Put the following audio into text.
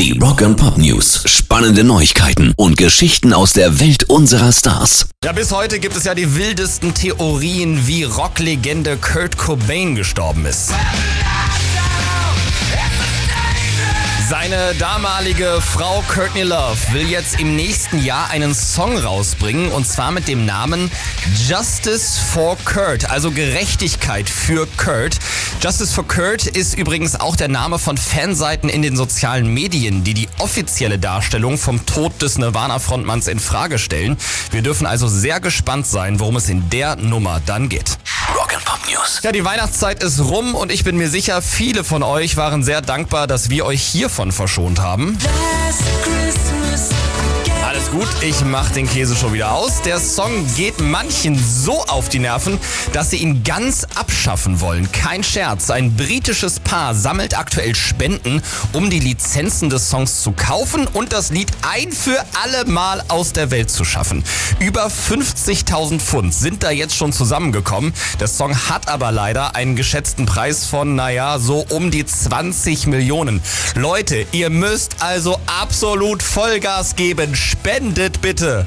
Die Rock and Pop News. Spannende Neuigkeiten und Geschichten aus der Welt unserer Stars. Ja, bis heute gibt es ja die wildesten Theorien, wie Rocklegende Kurt Cobain gestorben ist. Seine damalige Frau Courtney Love will jetzt im nächsten Jahr einen Song rausbringen und zwar mit dem Namen Justice for Kurt, also Gerechtigkeit für Kurt. Justice for Kurt ist übrigens auch der Name von Fanseiten in den sozialen Medien, die die offizielle Darstellung vom Tod des Nirvana-Frontmanns in Frage stellen. Wir dürfen also sehr gespannt sein, worum es in der Nummer dann geht. News. Ja, die Weihnachtszeit ist rum und ich bin mir sicher, viele von euch waren sehr dankbar, dass wir euch hiervon verschont haben. Gut, ich mach den Käse schon wieder aus. Der Song geht manchen so auf die Nerven, dass sie ihn ganz abschaffen wollen. Kein Scherz, ein britisches Paar sammelt aktuell Spenden, um die Lizenzen des Songs zu kaufen und das Lied ein für alle Mal aus der Welt zu schaffen. Über 50.000 Pfund sind da jetzt schon zusammengekommen. Der Song hat aber leider einen geschätzten Preis von, naja, so um die 20 Millionen. Leute, ihr müsst also absolut Vollgas geben. Spendet bitte.